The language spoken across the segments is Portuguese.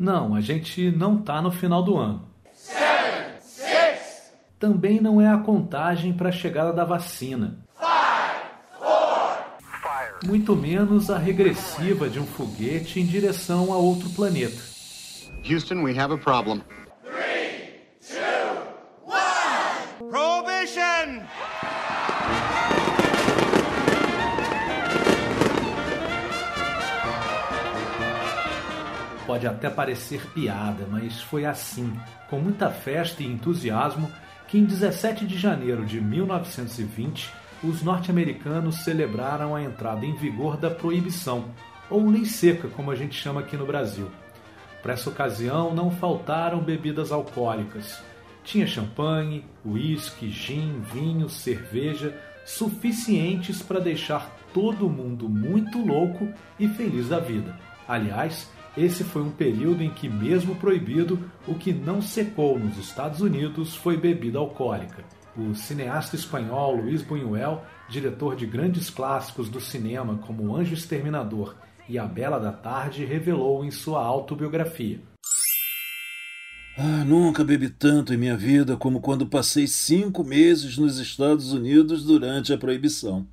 Não, a gente não está no final do ano. Também não é a contagem para a chegada da vacina. Muito menos a regressiva de um foguete em direção a outro planeta. Houston, we have a problem. Pode até parecer piada, mas foi assim, com muita festa e entusiasmo, que em 17 de janeiro de 1920 os norte-americanos celebraram a entrada em vigor da proibição, ou lei seca, como a gente chama aqui no Brasil. Para essa ocasião não faltaram bebidas alcoólicas. Tinha champanhe, uísque, gin, vinho, cerveja, suficientes para deixar todo mundo muito louco e feliz da vida. Aliás, esse foi um período em que, mesmo proibido, o que não secou nos Estados Unidos foi bebida alcoólica. O cineasta espanhol Luís Buñuel, diretor de grandes clássicos do cinema como O Anjo Exterminador e A Bela da Tarde, revelou em sua autobiografia. Ah, nunca bebi tanto em minha vida como quando passei cinco meses nos Estados Unidos durante a proibição.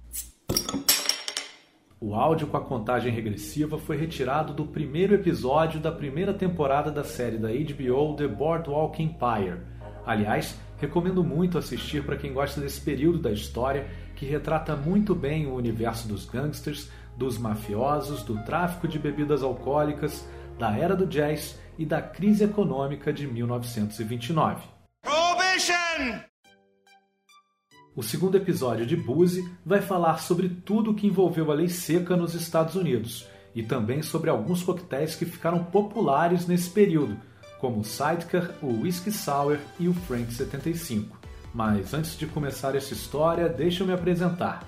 O áudio com a contagem regressiva foi retirado do primeiro episódio da primeira temporada da série da HBO The Boardwalk Empire. Aliás, recomendo muito assistir para quem gosta desse período da história que retrata muito bem o universo dos gangsters, dos mafiosos, do tráfico de bebidas alcoólicas, da era do jazz e da crise econômica de 1929. Prohibition! O segundo episódio de Boozy vai falar sobre tudo o que envolveu a lei seca nos Estados Unidos e também sobre alguns coquetéis que ficaram populares nesse período, como o Sidecar, o Whiskey Sour e o Frank 75. Mas antes de começar essa história, deixa eu me apresentar.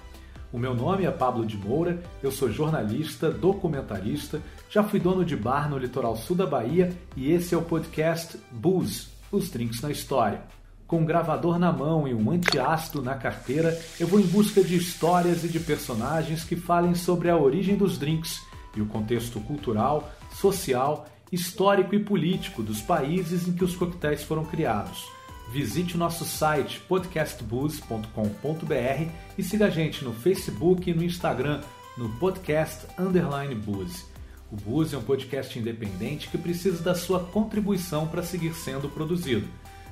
O meu nome é Pablo de Moura, eu sou jornalista, documentarista, já fui dono de bar no litoral sul da Bahia e esse é o podcast Booze, os drinks na história. Com um gravador na mão e um antiácido na carteira, eu vou em busca de histórias e de personagens que falem sobre a origem dos drinks e o contexto cultural, social, histórico e político dos países em que os coquetéis foram criados. Visite o nosso site podcastbooze.com.br e siga a gente no Facebook e no Instagram no podcast underline Booze. O Booze é um podcast independente que precisa da sua contribuição para seguir sendo produzido.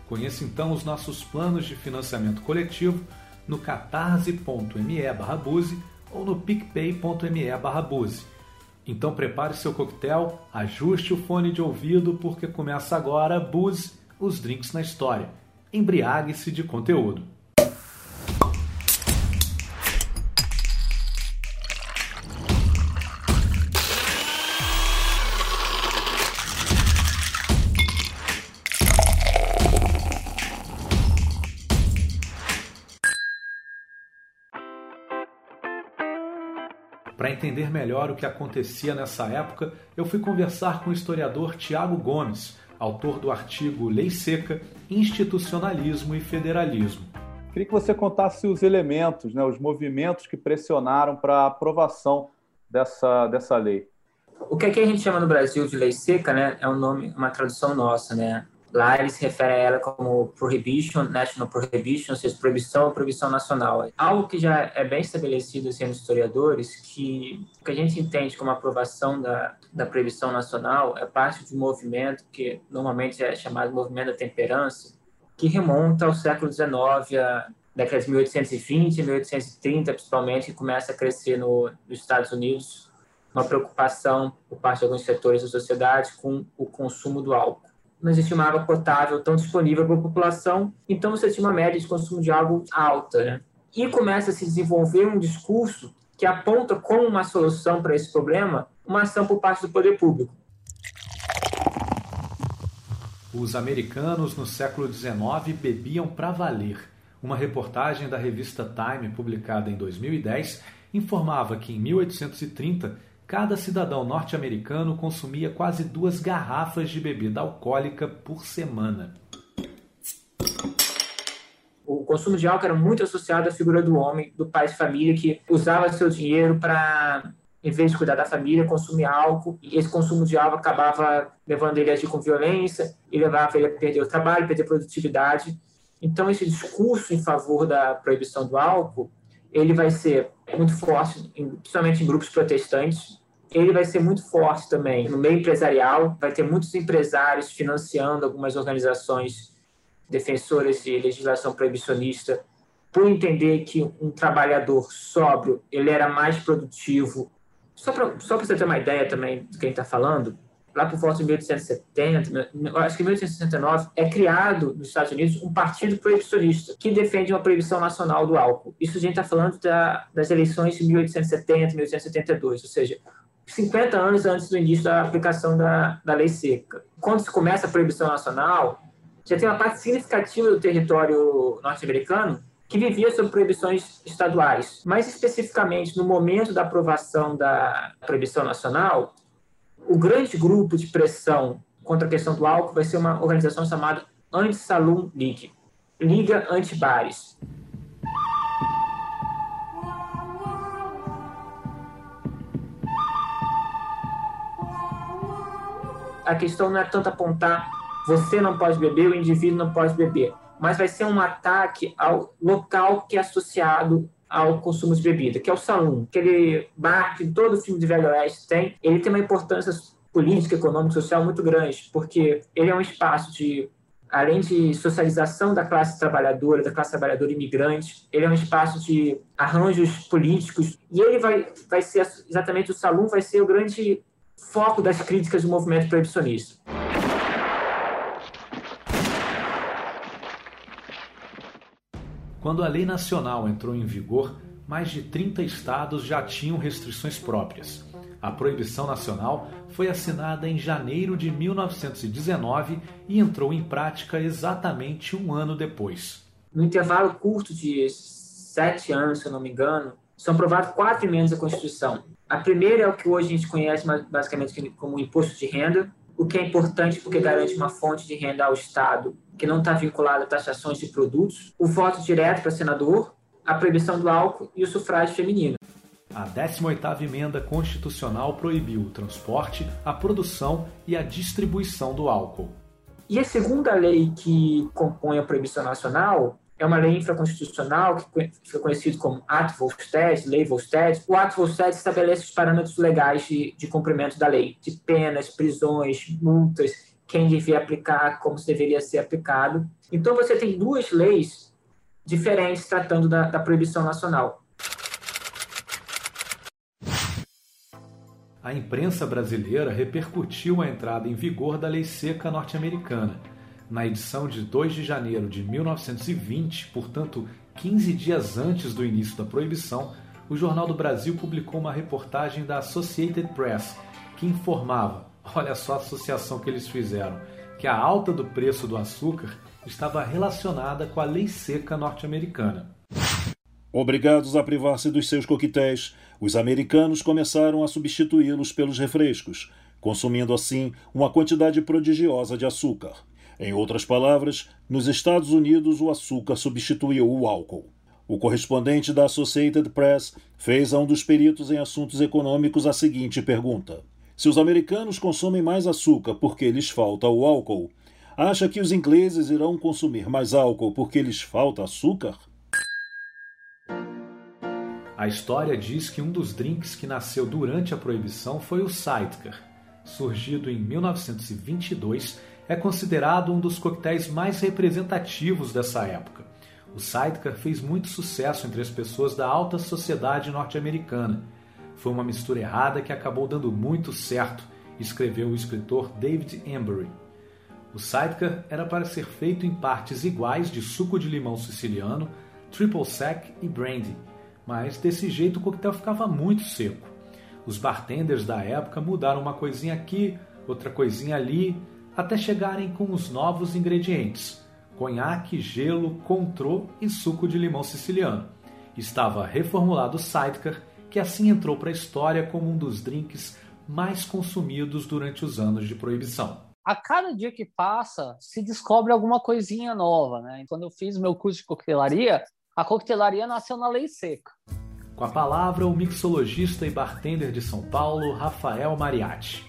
Conheça então os nossos planos de financiamento coletivo no catarse.me Buse ou no picpay.me Buse. Então prepare seu coquetel, ajuste o fone de ouvido porque começa agora Buse, os drinks na história. Embriague-se de conteúdo. Entender melhor o que acontecia nessa época, eu fui conversar com o historiador Tiago Gomes, autor do artigo Lei Seca, Institucionalismo e Federalismo. Queria que você contasse os elementos, né, os movimentos que pressionaram para a aprovação dessa, dessa lei. O que aqui a gente chama no Brasil de lei seca, né, é um nome, uma tradução nossa, né? Lá ele se refere a ela como prohibition, national prohibition, ou seja, proibição proibição nacional. Algo que já é bem estabelecido sendo assim, historiadores, que o que a gente entende como aprovação da, da proibição nacional é parte de um movimento que normalmente é chamado movimento da temperança, que remonta ao século XIX, a década de 1820 e 1830, principalmente, que começa a crescer no, nos Estados Unidos uma preocupação por parte de alguns setores da sociedade com o consumo do álcool não existia uma água potável tão disponível para a população, então você tinha uma média de consumo de água alta. Né? E começa a se desenvolver um discurso que aponta como uma solução para esse problema uma ação por parte do poder público. Os americanos no século XIX bebiam para valer. Uma reportagem da revista Time, publicada em 2010, informava que em 1830 cada cidadão norte-americano consumia quase duas garrafas de bebida alcoólica por semana. O consumo de álcool era muito associado à figura do homem, do pai de família, que usava seu dinheiro para em vez de cuidar da família, consumia álcool, e esse consumo de álcool acabava levando ele a agir com violência, e levava ele a perder o trabalho, perder produtividade. Então, esse discurso em favor da proibição do álcool, ele vai ser muito forte, principalmente em grupos protestantes, ele vai ser muito forte também no meio empresarial, vai ter muitos empresários financiando algumas organizações defensoras de legislação proibicionista. Por entender que um trabalhador sóbrio ele era mais produtivo. Só para só você ter uma ideia também de quem está falando, lá por volta de 1870, acho que em 1869, é criado nos Estados Unidos um partido proibicionista que defende uma proibição nacional do álcool. Isso a gente está falando da, das eleições de 1870, 1872, ou seja, 50 anos antes do início da aplicação da, da lei seca. Quando se começa a proibição nacional, já tem uma parte significativa do território norte-americano que vivia sob proibições estaduais. Mais especificamente, no momento da aprovação da proibição nacional, o grande grupo de pressão contra a questão do álcool vai ser uma organização chamada Anti-Saloon League, Liga Anti-Bares. a questão não é tanto apontar você não pode beber, o indivíduo não pode beber, mas vai ser um ataque ao local que é associado ao consumo de bebida, que é o salão, aquele bar que todo filme de Velho Oeste tem. Ele tem uma importância política, econômica, social muito grande, porque ele é um espaço de além de socialização da classe trabalhadora, da classe trabalhadora imigrante, ele é um espaço de arranjos políticos e ele vai, vai ser exatamente o salão vai ser o grande foco das críticas do movimento proibicionista. Quando a lei nacional entrou em vigor, mais de 30 estados já tinham restrições próprias. A proibição nacional foi assinada em janeiro de 1919 e entrou em prática exatamente um ano depois. No intervalo curto de sete anos, se eu não me engano, são aprovadas quatro emendas à Constituição. A primeira é o que hoje a gente conhece basicamente como imposto de renda, o que é importante porque garante uma fonte de renda ao Estado que não está vinculada a taxações de produtos, o voto direto para senador, a proibição do álcool e o sufrágio feminino. A 18ª emenda constitucional proibiu o transporte, a produção e a distribuição do álcool. E a segunda lei que compõe a proibição nacional é uma lei infraconstitucional que fica conhecido como Ato Volstead, Lei Volstead. O Ato Volstead estabelece os parâmetros legais de, de cumprimento da lei, de penas, prisões, multas, quem devia aplicar, como deveria ser aplicado. Então você tem duas leis diferentes tratando da, da proibição nacional. A imprensa brasileira repercutiu a entrada em vigor da lei seca norte-americana na edição de 2 de janeiro de 1920, portanto 15 dias antes do início da proibição, o Jornal do Brasil publicou uma reportagem da Associated Press que informava, olha só a associação que eles fizeram, que a alta do preço do açúcar estava relacionada com a lei seca norte-americana. Obrigados a privar-se dos seus coquetéis, os americanos começaram a substituí-los pelos refrescos, consumindo assim uma quantidade prodigiosa de açúcar. Em outras palavras, nos Estados Unidos o açúcar substituiu o álcool. O correspondente da Associated Press fez a um dos peritos em assuntos econômicos a seguinte pergunta: Se os americanos consomem mais açúcar porque lhes falta o álcool, acha que os ingleses irão consumir mais álcool porque lhes falta açúcar? A história diz que um dos drinks que nasceu durante a proibição foi o Sidecar, surgido em 1922 é considerado um dos coquetéis mais representativos dessa época. O Sidecar fez muito sucesso entre as pessoas da alta sociedade norte-americana. Foi uma mistura errada que acabou dando muito certo, escreveu o escritor David Embury. O Sidecar era para ser feito em partes iguais de suco de limão siciliano, triple sec e brandy, mas desse jeito o coquetel ficava muito seco. Os bartenders da época mudaram uma coisinha aqui, outra coisinha ali, até chegarem com os novos ingredientes: conhaque, gelo, contrô e suco de limão siciliano. Estava reformulado o Sidecar, que assim entrou para a história como um dos drinks mais consumidos durante os anos de proibição. A cada dia que passa, se descobre alguma coisinha nova, né? Quando eu fiz meu curso de coquetelaria, a coquetelaria nasceu na lei seca. Com a palavra, o mixologista e bartender de São Paulo, Rafael Mariatti.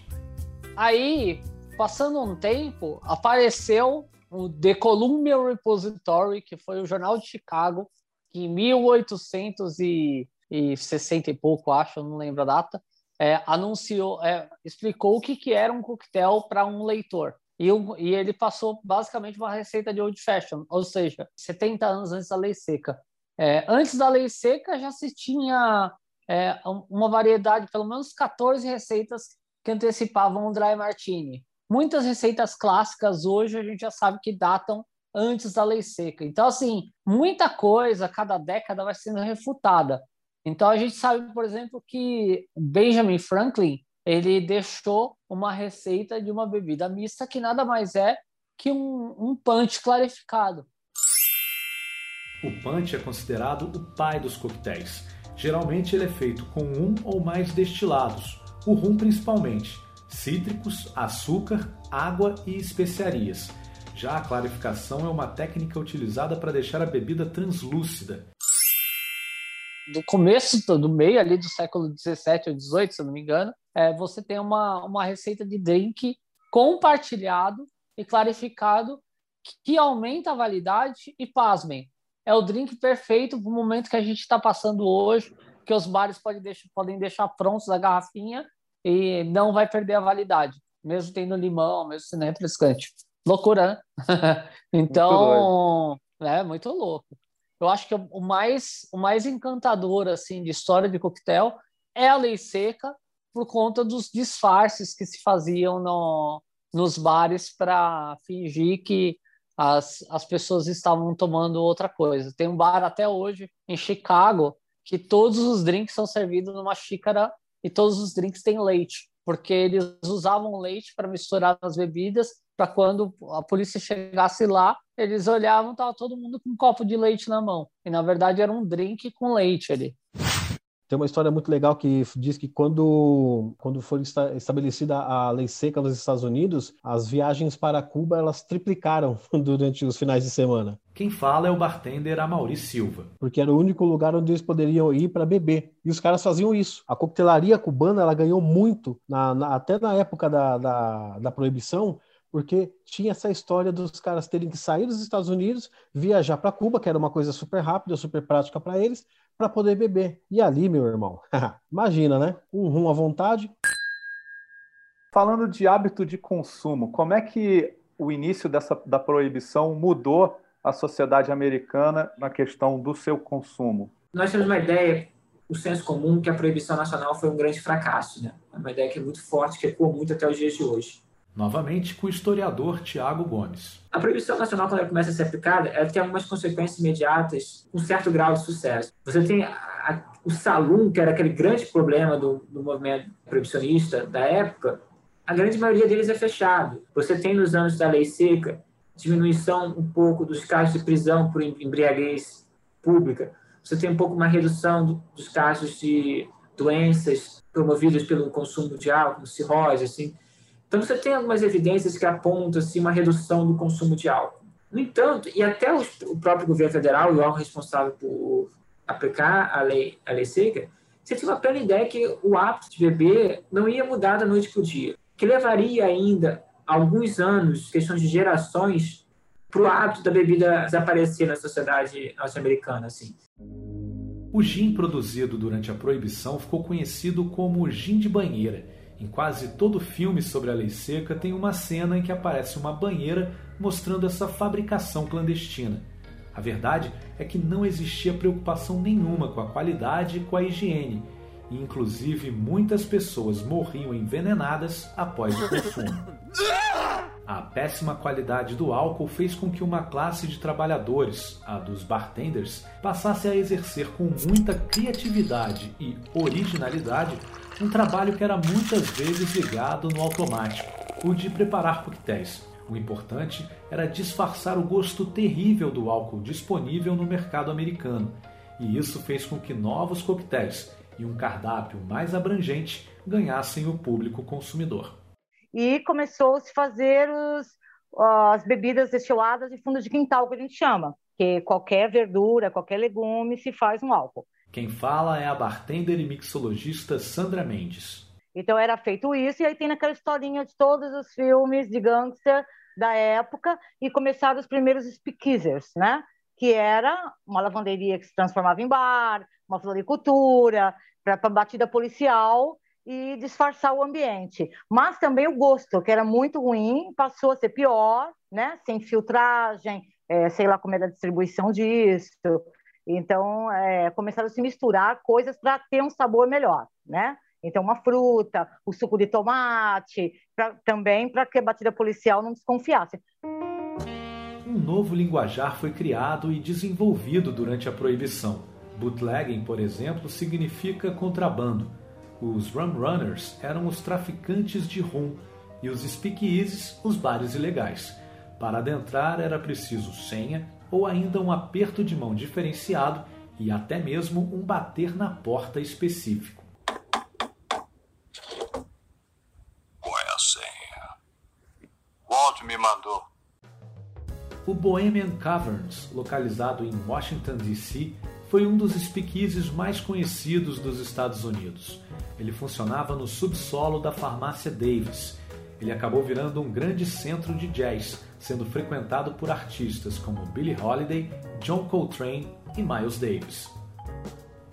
Aí, passando um tempo, apareceu o The Columbia Repository, que foi o jornal de Chicago, que em 1860 e pouco, acho, não lembro a data, é, anunciou, é, explicou o que, que era um coquetel para um leitor. E, e, ele passou basicamente uma receita de old fashion, ou seja, 70 anos antes da lei seca. É, antes da lei seca já se tinha é, uma variedade, pelo menos 14 receitas que antecipavam o dry martini. Muitas receitas clássicas hoje a gente já sabe que datam antes da lei seca. Então, assim, muita coisa, cada década vai sendo refutada. Então, a gente sabe, por exemplo, que Benjamin Franklin ele deixou uma receita de uma bebida mista que nada mais é que um, um punch clarificado. O punch é considerado o pai dos coquetéis. Geralmente ele é feito com um ou mais destilados, o rum principalmente, cítricos, açúcar, água e especiarias. Já a clarificação é uma técnica utilizada para deixar a bebida translúcida. Do começo, do meio ali do século 17 ou 18, se eu não me engano, é, você tem uma, uma receita de drink compartilhado e clarificado que aumenta a validade e, pasmem, é o drink perfeito para o momento que a gente está passando hoje, que os bares podem deixar, podem deixar prontos a garrafinha e não vai perder a validade, mesmo tendo limão, mesmo sendo refrescante. Loucura, né? então, muito é muito louco. Eu acho que o mais, o mais encantador assim de história de coquetel é a lei seca por conta dos disfarces que se faziam no, nos bares para fingir que as, as pessoas estavam tomando outra coisa. Tem um bar até hoje em Chicago que todos os drinks são servidos numa xícara e todos os drinks têm leite, porque eles usavam leite para misturar nas bebidas, para quando a polícia chegasse lá, eles olhavam, tava todo mundo com um copo de leite na mão. E na verdade era um drink com leite ali. Tem uma história muito legal que diz que quando, quando foi estabelecida a lei seca nos Estados Unidos, as viagens para Cuba elas triplicaram durante os finais de semana. Quem fala é o bartender Amaury Silva. Porque era o único lugar onde eles poderiam ir para beber. E os caras faziam isso. A coquetelaria cubana ela ganhou muito, na, na, até na época da, da, da proibição, porque tinha essa história dos caras terem que sair dos Estados Unidos, viajar para Cuba, que era uma coisa super rápida, super prática para eles, para poder beber. E ali, meu irmão, imagina, né? Um rum à vontade. Falando de hábito de consumo, como é que o início dessa, da proibição mudou a sociedade americana na questão do seu consumo? Nós temos uma ideia, o senso comum, que a proibição nacional foi um grande fracasso. Né? É uma ideia que é muito forte, que ecoa muito até os dias de hoje novamente com o historiador Tiago Gomes. A proibição nacional, quando ela começa a ser aplicada, ela tem algumas consequências imediatas, um certo grau de sucesso. Você tem a, a, o salão, que era aquele grande problema do, do movimento proibicionista da época, a grande maioria deles é fechado. Você tem nos anos da lei seca diminuição um pouco dos casos de prisão por embriaguez pública. Você tem um pouco uma redução do, dos casos de doenças promovidas pelo consumo de álcool, cirrose, assim. Então, você tem algumas evidências que apontam assim, uma redução do consumo de álcool. No entanto, e até o próprio governo federal, o órgão responsável por aplicar a lei, a lei seca, você tinha uma plena ideia que o hábito de beber não ia mudar da noite para o dia, que levaria ainda alguns anos, questões de gerações, para o hábito da bebida desaparecer na sociedade norte-americana. Assim. O gin produzido durante a proibição ficou conhecido como gin de banheira em quase todo filme sobre a lei seca tem uma cena em que aparece uma banheira mostrando essa fabricação clandestina. A verdade é que não existia preocupação nenhuma com a qualidade e com a higiene, e inclusive muitas pessoas morriam envenenadas após o consumo. A péssima qualidade do álcool fez com que uma classe de trabalhadores, a dos bartenders, passasse a exercer com muita criatividade e originalidade um trabalho que era muitas vezes ligado no automático, o de preparar coquetéis. O importante era disfarçar o gosto terrível do álcool disponível no mercado americano, e isso fez com que novos coquetéis e um cardápio mais abrangente ganhassem o público consumidor. E começou a fazer os, as bebidas destiladas de fundo de quintal, que a gente chama, que qualquer verdura, qualquer legume se faz um álcool. Quem fala é a bartender e mixologista Sandra Mendes. Então era feito isso, e aí tem aquela historinha de todos os filmes de gangster da época, e começaram os primeiros speakeasers, né? Que era uma lavanderia que se transformava em bar, uma floricultura, para batida policial e disfarçar o ambiente. Mas também o gosto, que era muito ruim, passou a ser pior, né? Sem filtragem, é, sei lá como era a distribuição disso. Então, é, começaram a se misturar coisas para ter um sabor melhor, né? Então, uma fruta, o suco de tomate, pra, também para que a batida policial não desconfiasse. Um novo linguajar foi criado e desenvolvido durante a proibição. Bootlegging, por exemplo, significa contrabando. Os rum runners eram os traficantes de rum e os speakeasies os bares ilegais. Para adentrar era preciso senha ou ainda um aperto de mão diferenciado e até mesmo um bater na porta específico. Qual é a senha? Walt me mandou. O Bohemian Caverns, localizado em Washington, D.C., foi um dos speakeasies mais conhecidos dos Estados Unidos. Ele funcionava no subsolo da farmácia Davis. Ele acabou virando um grande centro de jazz, sendo frequentado por artistas como Billie Holiday, John Coltrane e Miles Davis.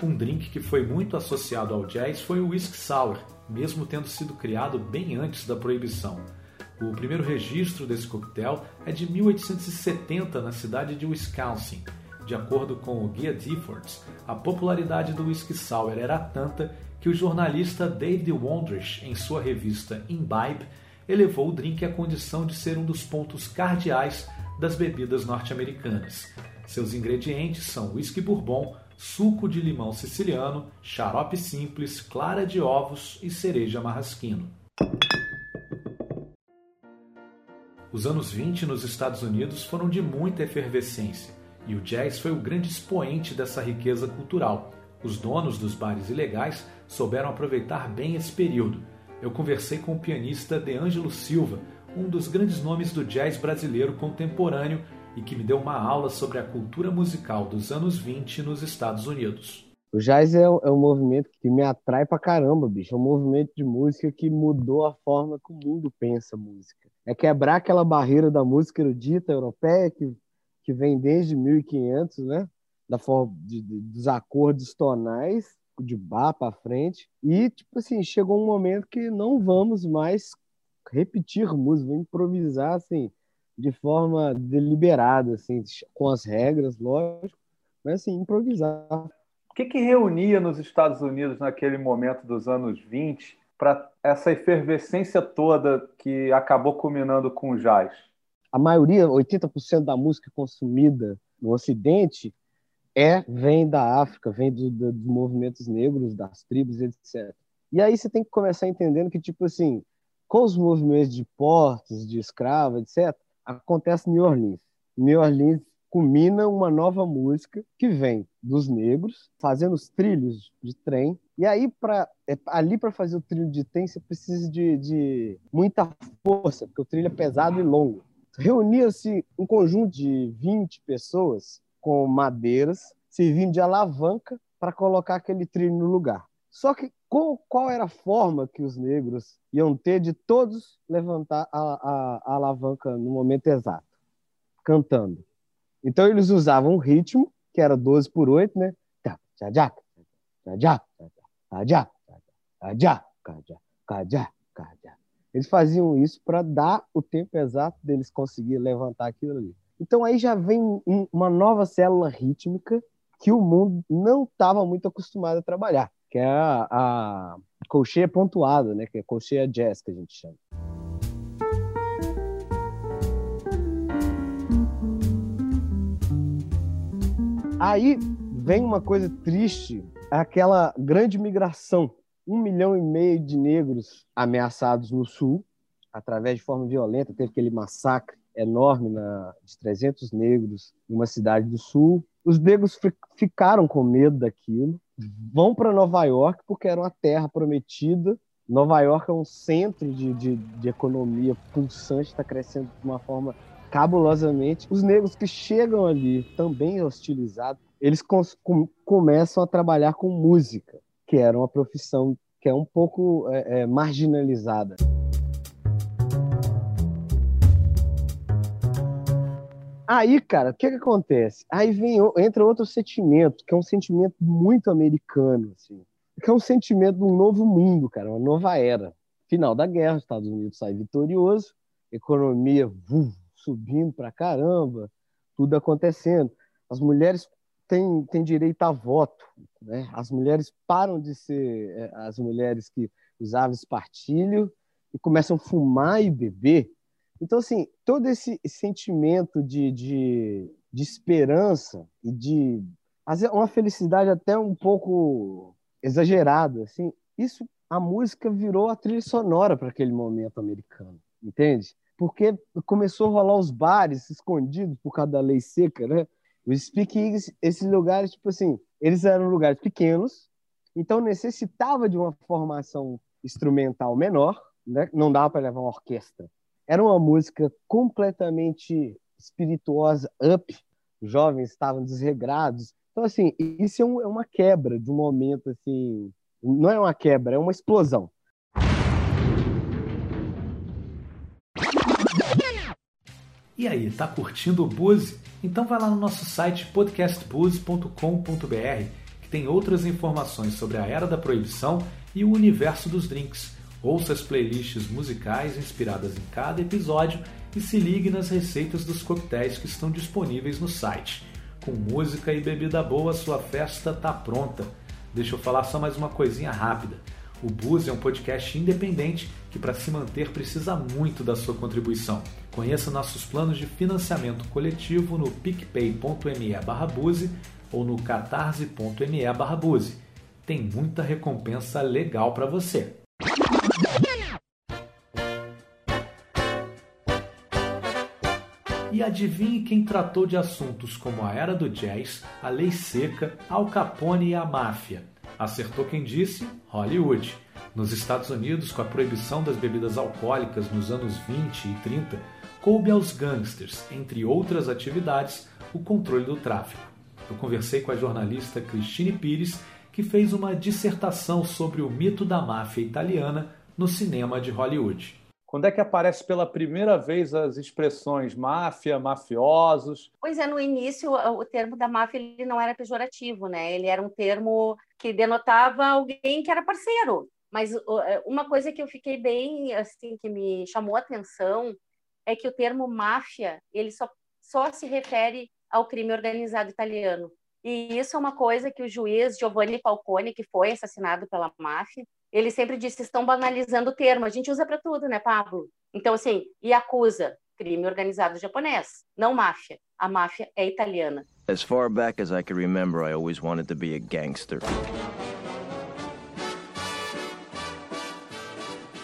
Um drink que foi muito associado ao jazz foi o whisky sour, mesmo tendo sido criado bem antes da proibição. O primeiro registro desse coquetel é de 1870 na cidade de Wisconsin. De acordo com o Guia Difford, a popularidade do whisky sour era tanta que o jornalista David Wondrich, em sua revista Imbibe, elevou o drink à condição de ser um dos pontos cardeais das bebidas norte-americanas. Seus ingredientes são whisky bourbon, suco de limão siciliano, xarope simples, clara de ovos e cereja marrasquino. Os anos 20 nos Estados Unidos foram de muita efervescência e o jazz foi o grande expoente dessa riqueza cultural. Os donos dos bares ilegais souberam aproveitar bem esse período. Eu conversei com o pianista DeAngelo Silva, um dos grandes nomes do jazz brasileiro contemporâneo e que me deu uma aula sobre a cultura musical dos anos 20 nos Estados Unidos. O jazz é, é um movimento que me atrai pra caramba, bicho. É um movimento de música que mudou a forma que o mundo pensa música. É quebrar aquela barreira da música erudita europeia que que vem desde 1500, né? Da forma de, de, dos acordes tonais de bar para frente e tipo assim chegou um momento que não vamos mais repetir música, improvisar assim de forma deliberada, assim, com as regras, lógico, mas assim improvisar. O que, que reunia nos Estados Unidos naquele momento dos anos 20 para essa efervescência toda que acabou culminando com o jazz? a maioria, 80% da música consumida no Ocidente é vem da África, vem do, do, dos movimentos negros, das tribos, etc. E aí você tem que começar entendendo que, tipo assim, com os movimentos de portos, de escravo, etc., acontece New Orleans. New Orleans culmina uma nova música que vem dos negros fazendo os trilhos de trem. E aí, para é, ali para fazer o trilho de trem, você precisa de, de muita força, porque o trilho é pesado e longo reunia-se um conjunto de 20 pessoas com madeiras, servindo de alavanca para colocar aquele trilho no lugar. Só que qual, qual, era a forma que os negros iam ter de todos levantar a, a, a alavanca no momento exato? Cantando. Então eles usavam um ritmo, que era 12 por 8, né? Eles faziam isso para dar o tempo exato deles conseguir levantar aquilo ali. Então aí já vem uma nova célula rítmica que o mundo não estava muito acostumado a trabalhar, que é a, a colcheia pontuada, né? Que é a colcheia jazz que a gente chama. Aí vem uma coisa triste, aquela grande migração um milhão e meio de negros ameaçados no sul, através de forma violenta. Teve aquele massacre enorme na, de 300 negros em uma cidade do sul. Os negros ficaram com medo daquilo, vão para Nova York porque era uma terra prometida. Nova York é um centro de, de, de economia pulsante, está crescendo de uma forma cabulosamente. Os negros que chegam ali, também hostilizados, eles com, começam a trabalhar com música, que era uma profissão que é um pouco é, é, marginalizada. Aí, cara, o que, que acontece? Aí vem, entra outro sentimento, que é um sentimento muito americano, assim, que é um sentimento de um novo mundo, cara, uma nova era. Final da guerra, os Estados Unidos sai vitorioso, economia subindo pra caramba, tudo acontecendo. As mulheres têm, têm direito a voto, né? As mulheres param de ser é, as mulheres que usavam espartilho e começam a fumar e beber então, assim, todo esse sentimento de, de, de esperança e de uma felicidade até um pouco exagerada, assim, isso a música virou a trilha sonora para aquele momento americano, entende? Porque começou a rolar os bares escondidos por causa da lei seca, né? Os speakeasies, esses lugares, tipo assim, eles eram lugares pequenos, então necessitava de uma formação instrumental menor, né? Não dava para levar uma orquestra era uma música completamente espirituosa, up. Jovens estavam desregrados. Então, assim, isso é, um, é uma quebra de um momento, assim... Não é uma quebra, é uma explosão. E aí, tá curtindo o Buzz? Então vai lá no nosso site podcastbuzz.com.br que tem outras informações sobre a era da proibição e o universo dos drinks. Ouça as playlists musicais inspiradas em cada episódio e se ligue nas receitas dos coquetéis que estão disponíveis no site. Com música e bebida boa, sua festa tá pronta. Deixa eu falar só mais uma coisinha rápida. O Buzz é um podcast independente que, para se manter, precisa muito da sua contribuição. Conheça nossos planos de financiamento coletivo no picpay.me barra ou no catarse.me barra Tem muita recompensa legal para você. Adivinhe quem tratou de assuntos como a era do jazz, a lei seca, Al Capone e a máfia? Acertou quem disse? Hollywood. Nos Estados Unidos, com a proibição das bebidas alcoólicas nos anos 20 e 30, coube aos gangsters, entre outras atividades, o controle do tráfico. Eu conversei com a jornalista Cristine Pires, que fez uma dissertação sobre o mito da máfia italiana no cinema de Hollywood. Quando é que aparece pela primeira vez as expressões máfia, mafiosos? Pois é, no início o termo da máfia ele não era pejorativo, né? Ele era um termo que denotava alguém que era parceiro. Mas é, uma coisa que eu fiquei bem, assim, que me chamou a atenção é que o termo máfia ele só, só se refere ao crime organizado italiano. E isso é uma coisa que o juiz Giovanni Falcone, que foi assassinado pela máfia, ele sempre disse: estão banalizando o termo. A gente usa para tudo, né, Pablo? Então, assim, e acusa crime organizado japonês, não máfia. A máfia é italiana. As far back as I can remember, I always wanted to be a gangster.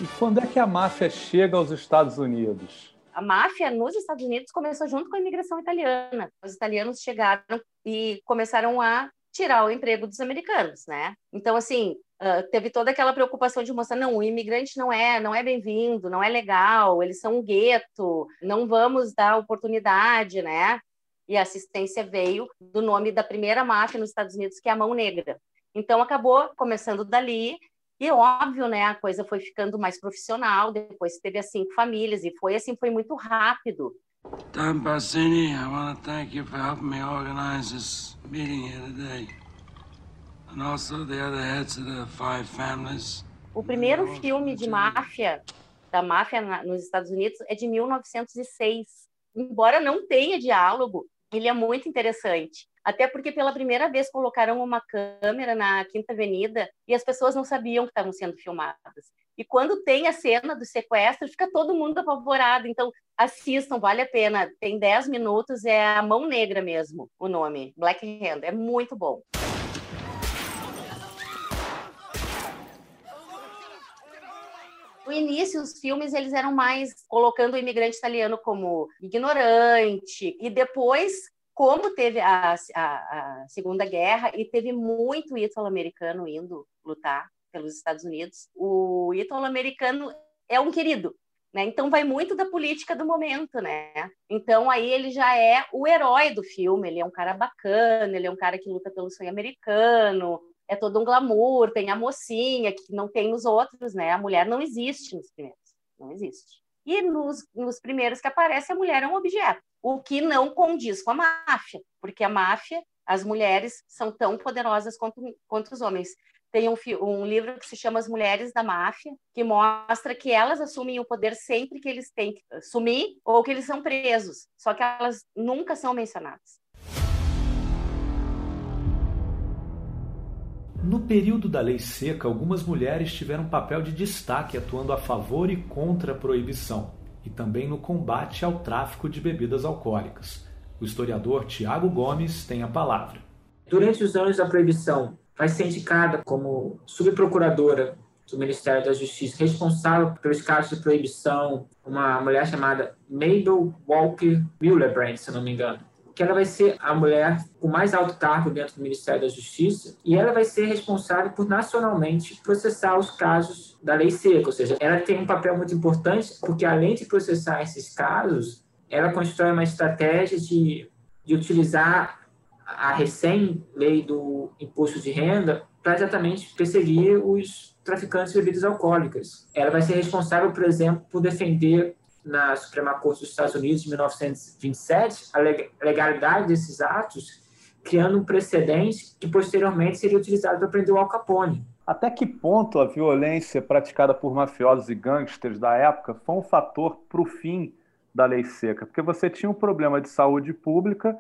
E quando é que a máfia chega aos Estados Unidos? A máfia nos Estados Unidos começou junto com a imigração italiana. Os italianos chegaram e começaram a tirar o emprego dos americanos, né? Então, assim, uh, teve toda aquela preocupação de mostrar, não, o imigrante não é, não é bem-vindo, não é legal, eles são um gueto, não vamos dar oportunidade, né? E a assistência veio do nome da primeira máfia nos Estados Unidos, que é a Mão Negra. Então, acabou começando dali, e óbvio, né, a coisa foi ficando mais profissional, depois teve as cinco famílias, e foi assim, foi muito rápido. Tom Bassini, I want to thank you for helping me organize this meeting here today. O primeiro filme de máfia, da máfia nos Estados Unidos, é de 1906. Embora não tenha diálogo, ele é muito interessante. Até porque pela primeira vez colocaram uma câmera na Quinta Avenida e as pessoas não sabiam que estavam sendo filmadas. E quando tem a cena do sequestro, fica todo mundo apavorado. Então, assistam, vale a pena. Tem 10 minutos, é a mão negra mesmo, o nome, Black Hand. É muito bom. No início, os filmes eles eram mais colocando o imigrante italiano como ignorante, e depois, como teve a, a, a Segunda Guerra e teve muito ítalo-americano indo lutar pelos Estados Unidos, o ítalo-americano é um querido. Né? Então vai muito da política do momento, né? Então aí ele já é o herói do filme, ele é um cara bacana, ele é um cara que luta pelo sonho americano, é todo um glamour, tem a mocinha que não tem nos outros, né? A mulher não existe nos primeiros, não existe. E nos, nos primeiros que aparece, a mulher é um objeto, o que não condiz com a máfia, porque a máfia, as mulheres são tão poderosas quanto, quanto os homens. Tem um, um, livro que se chama As Mulheres da Máfia, que mostra que elas assumem o poder sempre que eles têm que assumir ou que eles são presos, só que elas nunca são mencionadas. No período da lei seca, algumas mulheres tiveram papel de destaque atuando a favor e contra a proibição, e também no combate ao tráfico de bebidas alcoólicas. O historiador Tiago Gomes tem a palavra. Durante os anos da proibição, vai ser indicada como subprocuradora do Ministério da Justiça, responsável pelos casos de proibição, uma mulher chamada Mabel Walker Millebrand, se não me engano que ela vai ser a mulher com mais alto cargo dentro do Ministério da Justiça e ela vai ser responsável por nacionalmente processar os casos da lei seca, ou seja, ela tem um papel muito importante porque além de processar esses casos, ela constrói uma estratégia de, de utilizar a recém-lei do imposto de renda para exatamente perseguir os traficantes de bebidas alcoólicas. Ela vai ser responsável, por exemplo, por defender na Suprema Corte dos Estados Unidos de 1927 a legalidade desses atos, criando um precedente que posteriormente seria utilizado para prender o Al Capone. Até que ponto a violência praticada por mafiosos e gangsters da época foi um fator para o fim da lei seca? Porque você tinha um problema de saúde pública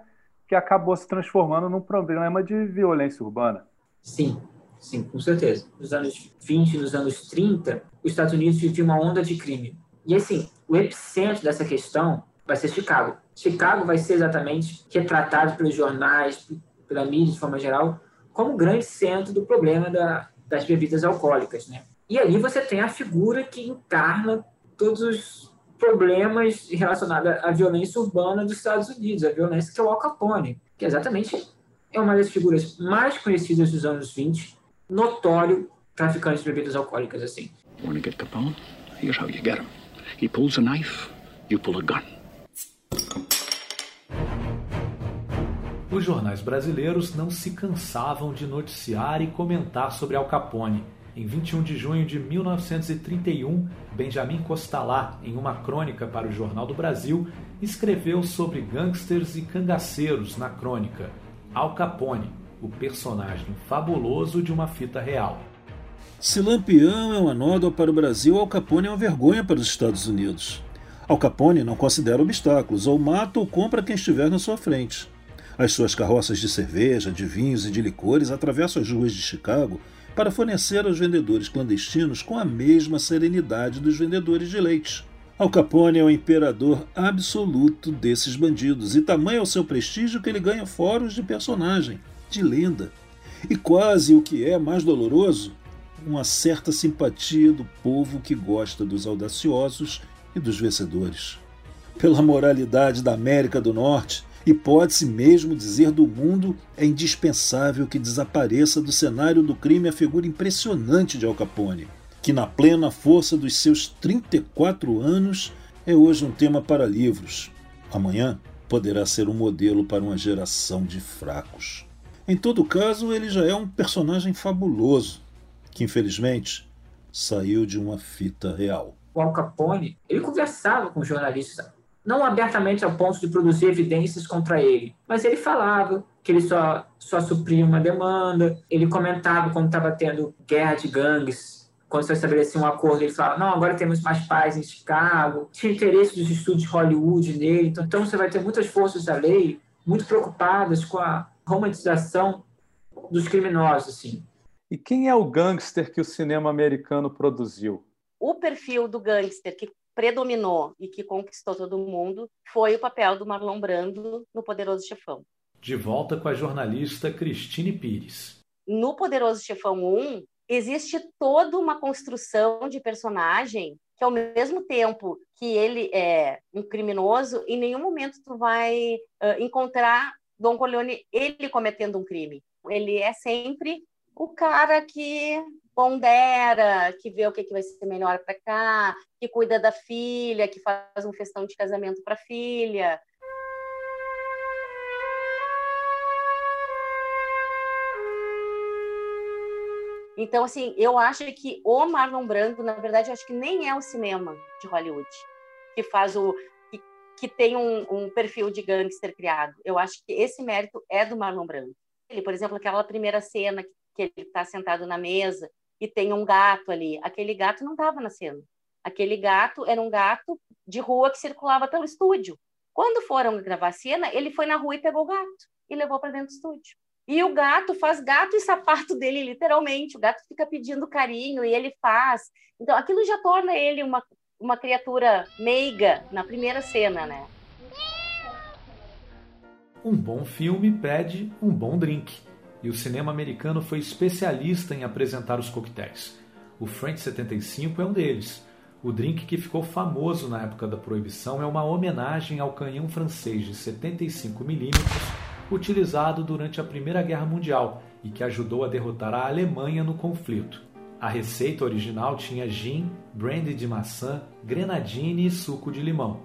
que acabou se transformando num problema de violência urbana. Sim, sim, com certeza. Nos anos 20 e nos anos 30, os Estados Unidos viviam uma onda de crime. E assim, o epicentro dessa questão vai ser Chicago. Chicago vai ser exatamente retratado pelos jornais, pela mídia de forma geral, como o grande centro do problema da, das bebidas alcoólicas. Né? E ali você tem a figura que encarna todos os problemas relacionados à violência urbana dos Estados Unidos, a violência que é o Al Capone, que exatamente é uma das figuras mais conhecidas dos anos 20, notório traficante de bebidas alcoólicas assim. Want to get Capone? Here's how you get him. He pulls a knife, you pull a gun. Os jornais brasileiros não se cansavam de noticiar e comentar sobre Al Capone. Em 21 de junho de 1931, Benjamin Costalá, em uma crônica para o Jornal do Brasil, escreveu sobre gangsters e cangaceiros na crônica Al Capone, o personagem fabuloso de uma fita real. Se Lampião é uma nódoa para o Brasil, Al Capone é uma vergonha para os Estados Unidos. Al Capone não considera obstáculos, ou mata ou compra quem estiver na sua frente. As suas carroças de cerveja, de vinhos e de licores atravessam as ruas de Chicago para fornecer aos vendedores clandestinos com a mesma serenidade dos vendedores de leite. Al Capone é o imperador absoluto desses bandidos, e tamanho é o seu prestígio que ele ganha fóruns de personagem, de lenda. E quase o que é mais doloroso, uma certa simpatia do povo que gosta dos audaciosos e dos vencedores. Pela moralidade da América do Norte, e pode-se mesmo dizer do mundo, é indispensável que desapareça do cenário do crime a figura impressionante de Al Capone, que, na plena força dos seus 34 anos, é hoje um tema para livros. Amanhã poderá ser um modelo para uma geração de fracos. Em todo caso, ele já é um personagem fabuloso, que infelizmente saiu de uma fita real. O Al Capone, ele conversava com jornalistas, não abertamente ao ponto de produzir evidências contra ele, mas ele falava que ele só, só supria uma demanda, ele comentava quando estava tendo guerra de gangues, quando se estabelecia um acordo, ele falava, não, agora temos mais paz em Chicago, tinha interesse dos estudos de Hollywood nele, então, então você vai ter muitas forças da lei muito preocupadas com a romantização dos criminosos, assim. E quem é o gangster que o cinema americano produziu? O perfil do gangster que predominou e que conquistou todo mundo foi o papel do Marlon Brando no Poderoso Chefão. De volta com a jornalista Cristine Pires. No Poderoso Chefão 1, existe toda uma construção de personagem que, ao mesmo tempo que ele é um criminoso, em nenhum momento tu vai uh, encontrar Don Corleone ele cometendo um crime. Ele é sempre o cara que pondera, que vê o que, que vai ser melhor para cá, que cuida da filha, que faz um festão de casamento para a filha. Então, assim, eu acho que o Marlon Brando, na verdade, eu acho que nem é o cinema de Hollywood que faz o que, que tem um, um, perfil de gangster criado. Eu acho que esse mérito é do Marlon Brando. Ele, por exemplo, aquela primeira cena que ele está sentado na mesa e tem um gato ali. Aquele gato não estava na cena. Aquele gato era um gato de rua que circulava pelo estúdio. Quando foram gravar a cena, ele foi na rua e pegou o gato e levou para dentro do estúdio. E o gato faz gato e sapato dele, literalmente. O gato fica pedindo carinho e ele faz. Então, aquilo já torna ele uma, uma criatura meiga na primeira cena, né? Um bom filme pede um bom drink. E o cinema americano foi especialista em apresentar os coquetéis. O French 75 é um deles. O drink que ficou famoso na época da proibição é uma homenagem ao canhão francês de 75mm utilizado durante a Primeira Guerra Mundial e que ajudou a derrotar a Alemanha no conflito. A receita original tinha gin, brandy de maçã, grenadine e suco de limão.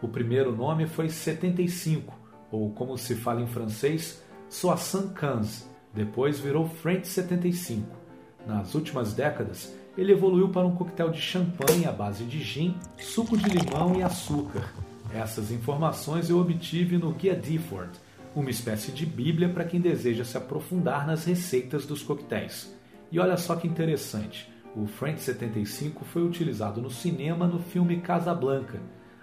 O primeiro nome foi 75, ou como se fala em francês, Soissons Quinze. Depois virou French 75. Nas últimas décadas, ele evoluiu para um coquetel de champanhe à base de gin, suco de limão e açúcar. Essas informações eu obtive no Guia Difford, uma espécie de bíblia para quem deseja se aprofundar nas receitas dos coquetéis. E olha só que interessante, o French 75 foi utilizado no cinema no filme Casablanca.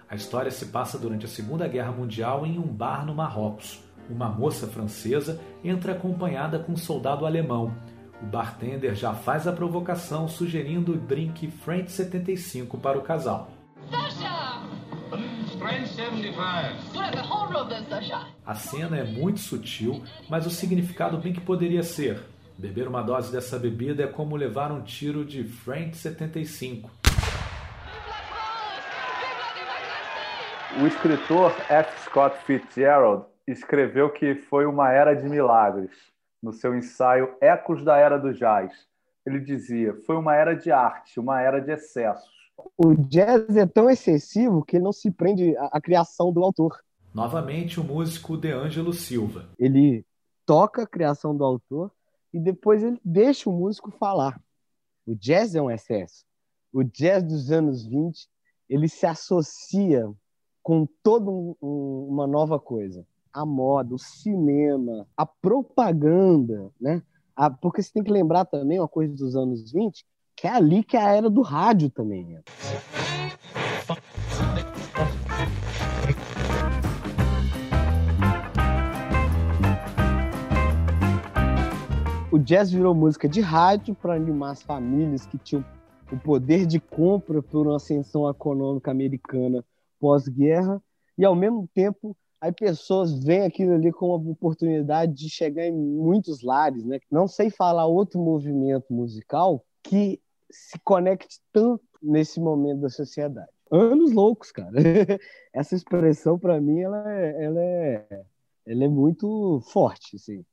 A história se passa durante a Segunda Guerra Mundial em um bar no Marrocos. Uma moça francesa entra acompanhada com um soldado alemão. O bartender já faz a provocação sugerindo o drink French 75 para o casal. A cena é muito sutil, mas o significado bem que poderia ser: beber uma dose dessa bebida é como levar um tiro de French 75. O escritor F. Scott Fitzgerald escreveu que foi uma era de milagres no seu ensaio Ecos da Era do Jazz. Ele dizia: foi uma era de arte, uma era de excessos. O jazz é tão excessivo que ele não se prende à, à criação do autor. Novamente, o músico DeAngelo Silva. Ele toca a criação do autor e depois ele deixa o músico falar. O jazz é um excesso. O jazz dos anos 20 ele se associa com toda um, um, uma nova coisa. A moda, o cinema, a propaganda, né? A, porque você tem que lembrar também uma coisa dos anos 20, que é ali que é a era do rádio também. Né? O jazz virou música de rádio para animar as famílias que tinham o poder de compra por uma ascensão econômica americana pós-guerra e ao mesmo tempo aí pessoas veem aquilo ali como uma oportunidade de chegar em muitos lares, né? Não sei falar outro movimento musical que se conecte tanto nesse momento da sociedade. Anos loucos, cara. Essa expressão, para mim, ela é, ela, é, ela é muito forte, assim.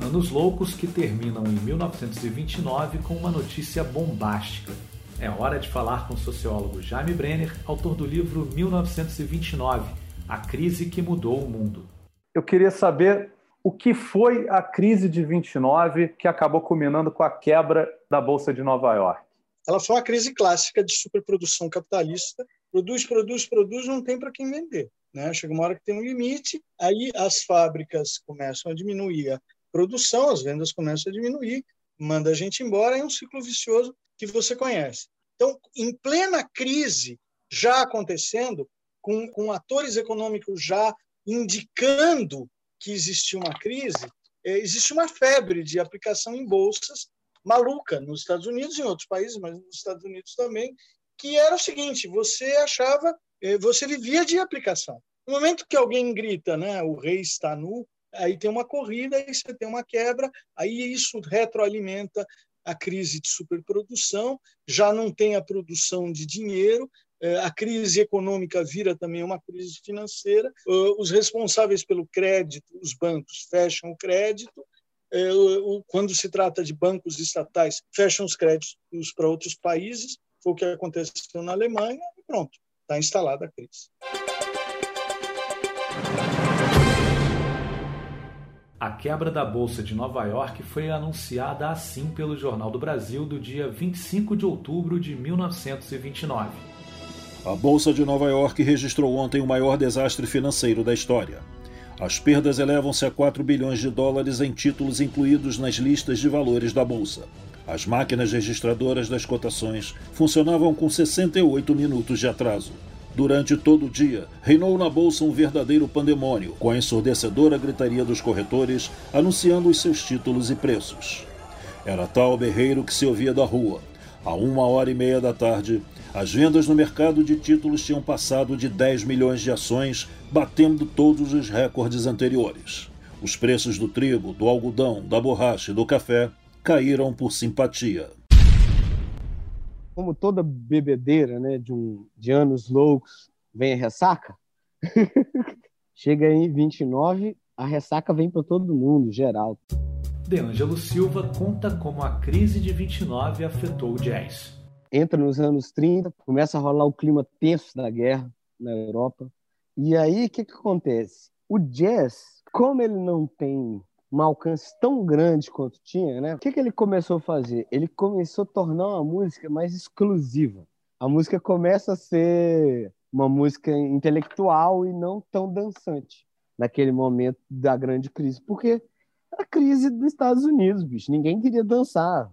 Anos loucos que terminam em 1929 com uma notícia bombástica. É hora de falar com o sociólogo Jaime Brenner, autor do livro 1929 A Crise que Mudou o Mundo. Eu queria saber o que foi a crise de 29 que acabou culminando com a quebra da Bolsa de Nova York? Ela foi uma crise clássica de superprodução capitalista. Produz, produz, produz, não tem para quem vender. Né? Chega uma hora que tem um limite, aí as fábricas começam a diminuir a produção, as vendas começam a diminuir, manda a gente embora, é um ciclo vicioso que você conhece. Então, em plena crise, já acontecendo, com, com atores econômicos já indicando que existia uma crise, é, existe uma febre de aplicação em bolsas maluca nos Estados Unidos e em outros países, mas nos Estados Unidos também, que era o seguinte: você achava, é, você vivia de aplicação. No momento que alguém grita, né, o rei está nu, aí tem uma corrida, aí você tem uma quebra, aí isso retroalimenta a crise de superprodução, já não tem a produção de dinheiro, é, a crise econômica vira também uma crise financeira, os responsáveis pelo crédito, os bancos, fecham o crédito, é, quando se trata de bancos estatais, fecham os créditos para outros países, foi o que aconteceu na Alemanha, e pronto, está instalada a crise. A quebra da Bolsa de Nova York foi anunciada assim pelo Jornal do Brasil do dia 25 de outubro de 1929. A Bolsa de Nova York registrou ontem o maior desastre financeiro da história. As perdas elevam-se a 4 bilhões de dólares em títulos incluídos nas listas de valores da Bolsa. As máquinas registradoras das cotações funcionavam com 68 minutos de atraso. Durante todo o dia, reinou na bolsa um verdadeiro pandemônio, com a ensurdecedora gritaria dos corretores anunciando os seus títulos e preços. Era tal berreiro que se ouvia da rua. A uma hora e meia da tarde, as vendas no mercado de títulos tinham passado de 10 milhões de ações, batendo todos os recordes anteriores. Os preços do trigo, do algodão, da borracha e do café caíram por simpatia. Como toda bebedeira né, de, um, de anos loucos vem a ressaca, chega em 29, a ressaca vem para todo mundo, geral. De Angelo Silva conta como a crise de 29 afetou o jazz entra nos anos 30, começa a rolar o clima tenso da guerra na Europa. E aí, o que, que acontece? O jazz, como ele não tem um alcance tão grande quanto tinha, né? O que, que ele começou a fazer? Ele começou a tornar uma música mais exclusiva. A música começa a ser uma música intelectual e não tão dançante naquele momento da grande crise, porque a crise dos Estados Unidos, bicho, ninguém queria dançar.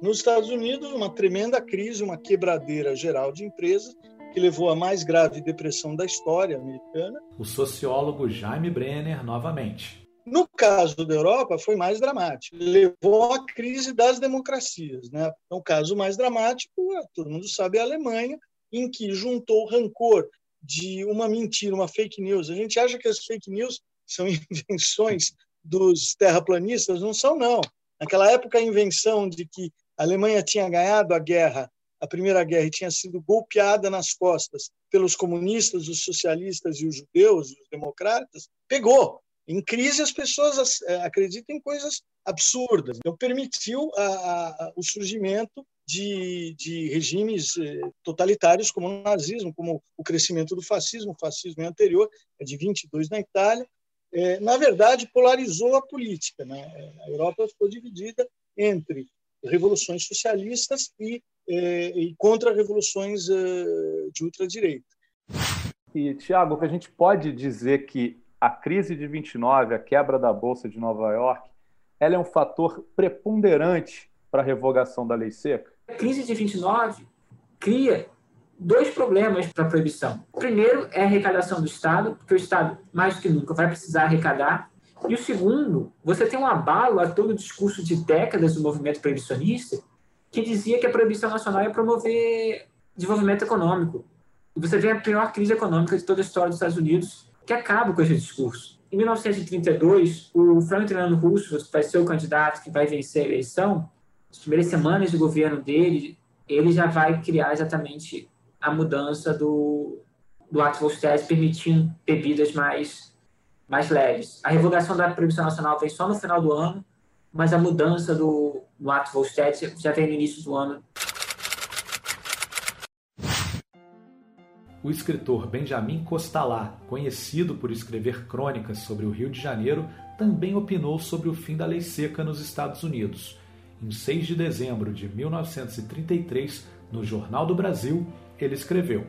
Nos Estados Unidos, uma tremenda crise, uma quebradeira geral de empresas, que levou à mais grave depressão da história americana. O sociólogo Jaime Brenner, novamente. No caso da Europa, foi mais dramático. Levou à crise das democracias. Né? Então, o caso mais dramático, todo mundo sabe, é a Alemanha, em que juntou rancor de uma mentira, uma fake news. A gente acha que as fake news são invenções dos terraplanistas, não são, não. Naquela época, a invenção de que a Alemanha tinha ganhado a guerra, a Primeira Guerra, e tinha sido golpeada nas costas pelos comunistas, os socialistas e os judeus, os democratas, pegou. Em crise, as pessoas eh, acreditam em coisas absurdas. Então, permitiu a, a, o surgimento de, de, regimes eh, totalitários como o nazismo, como o crescimento do fascismo. O fascismo é anterior, é de 22 na Itália. É, na verdade, polarizou a política. Né? A Europa ficou dividida entre revoluções socialistas e, eh, e contra-revoluções eh, de ultradireita. E, Tiago, que a gente pode dizer que a crise de 29, a quebra da Bolsa de Nova York, ela é um fator preponderante para a revogação da lei seca? A crise de 29 cria dois problemas para a proibição. O primeiro é a arrecadação do Estado, porque o Estado, mais do que nunca, vai precisar arrecadar e o segundo, você tem um abalo a todo o discurso de décadas do movimento proibicionista que dizia que a proibição nacional ia promover desenvolvimento econômico. E você vê a pior crise econômica de toda a história dos Estados Unidos, que acaba com esse discurso. Em 1932, o Franklin Roosevelt, vai ser o candidato que vai vencer a eleição, as primeiras semanas de governo dele, ele já vai criar exatamente a mudança do, do ato Volstead, permitindo bebidas mais mais leves. A revogação da proibição nacional vem só no final do ano, mas a mudança do, do ato Volstead já vem no início do ano. O escritor Benjamin Costalá, conhecido por escrever crônicas sobre o Rio de Janeiro, também opinou sobre o fim da lei seca nos Estados Unidos. Em 6 de dezembro de 1933, no Jornal do Brasil, ele escreveu: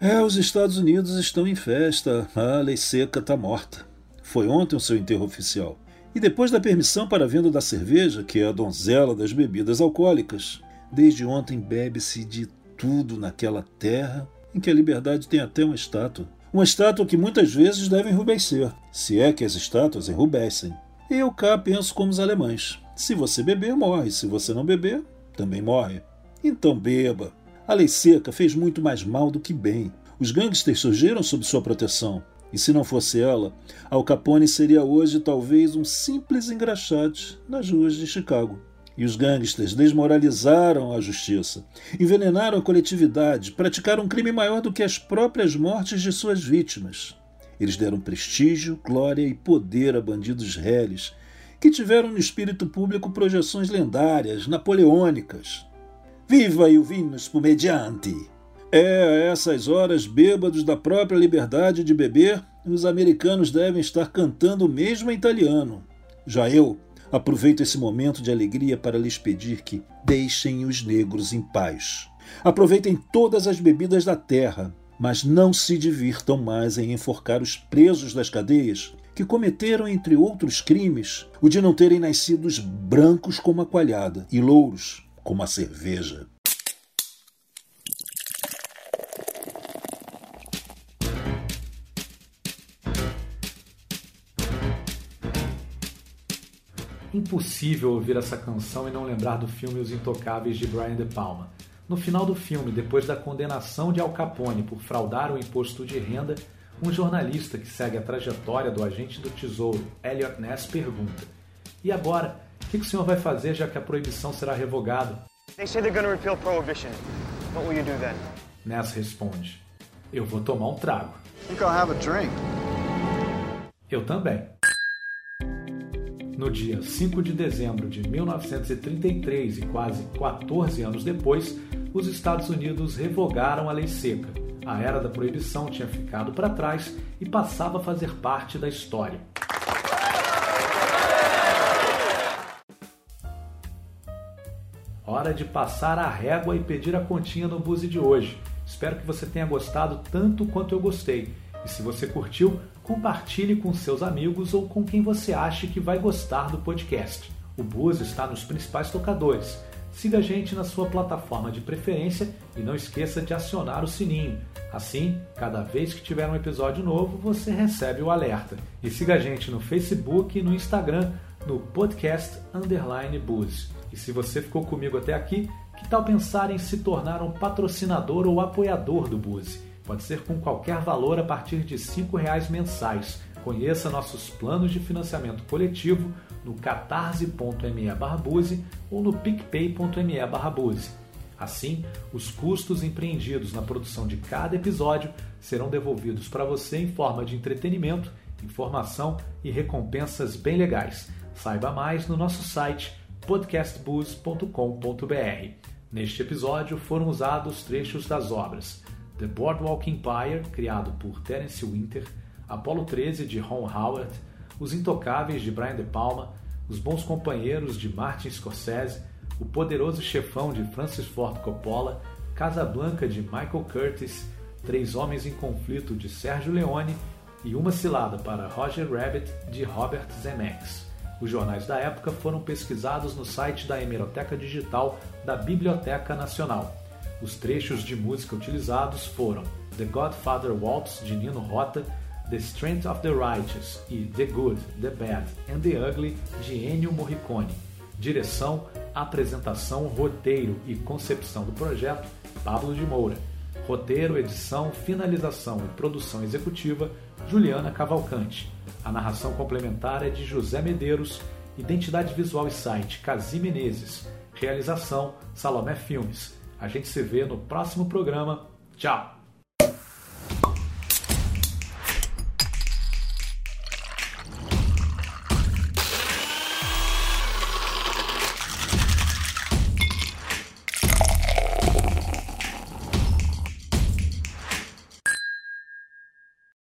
é, os Estados Unidos estão em festa. A lei seca está morta. Foi ontem o seu enterro oficial. E depois da permissão para a venda da cerveja, que é a donzela das bebidas alcoólicas, desde ontem bebe-se de tudo naquela terra em que a liberdade tem até uma estátua. Uma estátua que muitas vezes deve enrubescer, se é que as estátuas enrubescem. Eu cá penso como os alemães. Se você beber, morre. Se você não beber, também morre. Então beba. A lei seca fez muito mais mal do que bem. Os gangsters surgiram sob sua proteção. E se não fosse ela, Al Capone seria hoje talvez um simples engraxate nas ruas de Chicago. E os gangsters desmoralizaram a justiça, envenenaram a coletividade, praticaram um crime maior do que as próprias mortes de suas vítimas. Eles deram prestígio, glória e poder a bandidos réis, que tiveram no espírito público projeções lendárias, napoleônicas. Viva o vinho spumeggiante! É, a essas horas, bêbados da própria liberdade de beber, os americanos devem estar cantando mesmo em italiano. Já eu aproveito esse momento de alegria para lhes pedir que deixem os negros em paz. Aproveitem todas as bebidas da terra, mas não se divirtam mais em enforcar os presos das cadeias que cometeram, entre outros crimes, o de não terem nascidos brancos como a coalhada e louros como a cerveja. Impossível ouvir essa canção e não lembrar do filme Os Intocáveis de Brian De Palma. No final do filme, depois da condenação de Al Capone por fraudar o imposto de renda, um jornalista que segue a trajetória do agente do Tesouro, Elliot Ness, pergunta: E agora? O que o senhor vai fazer já que a proibição será revogada? Ness responde: Eu vou tomar um trago. Eu também. No dia 5 de dezembro de 1933 e quase 14 anos depois, os Estados Unidos revogaram a lei seca. A era da proibição tinha ficado para trás e passava a fazer parte da história. Hora de passar a régua e pedir a continha no Buzi de hoje. Espero que você tenha gostado tanto quanto eu gostei. E se você curtiu, compartilhe com seus amigos ou com quem você acha que vai gostar do podcast. O Buzz está nos principais tocadores. Siga a gente na sua plataforma de preferência e não esqueça de acionar o sininho. Assim, cada vez que tiver um episódio novo, você recebe o alerta. E siga a gente no Facebook e no Instagram, no podcast Underline Buzz. E se você ficou comigo até aqui, que tal pensar em se tornar um patrocinador ou apoiador do Buzz? Pode ser com qualquer valor a partir de R$ reais mensais. Conheça nossos planos de financiamento coletivo no catarse.me Buse ou no picpay.me Buse. Assim, os custos empreendidos na produção de cada episódio serão devolvidos para você em forma de entretenimento, informação e recompensas bem legais. Saiba mais no nosso site podcastbooze.com.br. Neste episódio foram usados trechos das obras The Boardwalk Empire, criado por Terence Winter, Apollo 13 de Ron Howard, Os Intocáveis de Brian De Palma, Os Bons Companheiros de Martin Scorsese, O Poderoso Chefão de Francis Ford Coppola, Casablanca de Michael Curtis, Três Homens em Conflito de Sergio Leone e Uma Cilada para Roger Rabbit de Robert Zemeckis. Os jornais da época foram pesquisados no site da Hemeroteca Digital da Biblioteca Nacional. Os trechos de música utilizados foram The Godfather Waltz de Nino Rota, The Strength of the Righteous e The Good, The Bad and The Ugly de Ennio Morricone. Direção, apresentação, roteiro e concepção do projeto Pablo de Moura. Roteiro, edição, finalização e produção executiva Juliana Cavalcante. A narração complementar é de José Medeiros, identidade visual e site Casim Menezes. Realização Salomé Filmes. A gente se vê no próximo programa. Tchau!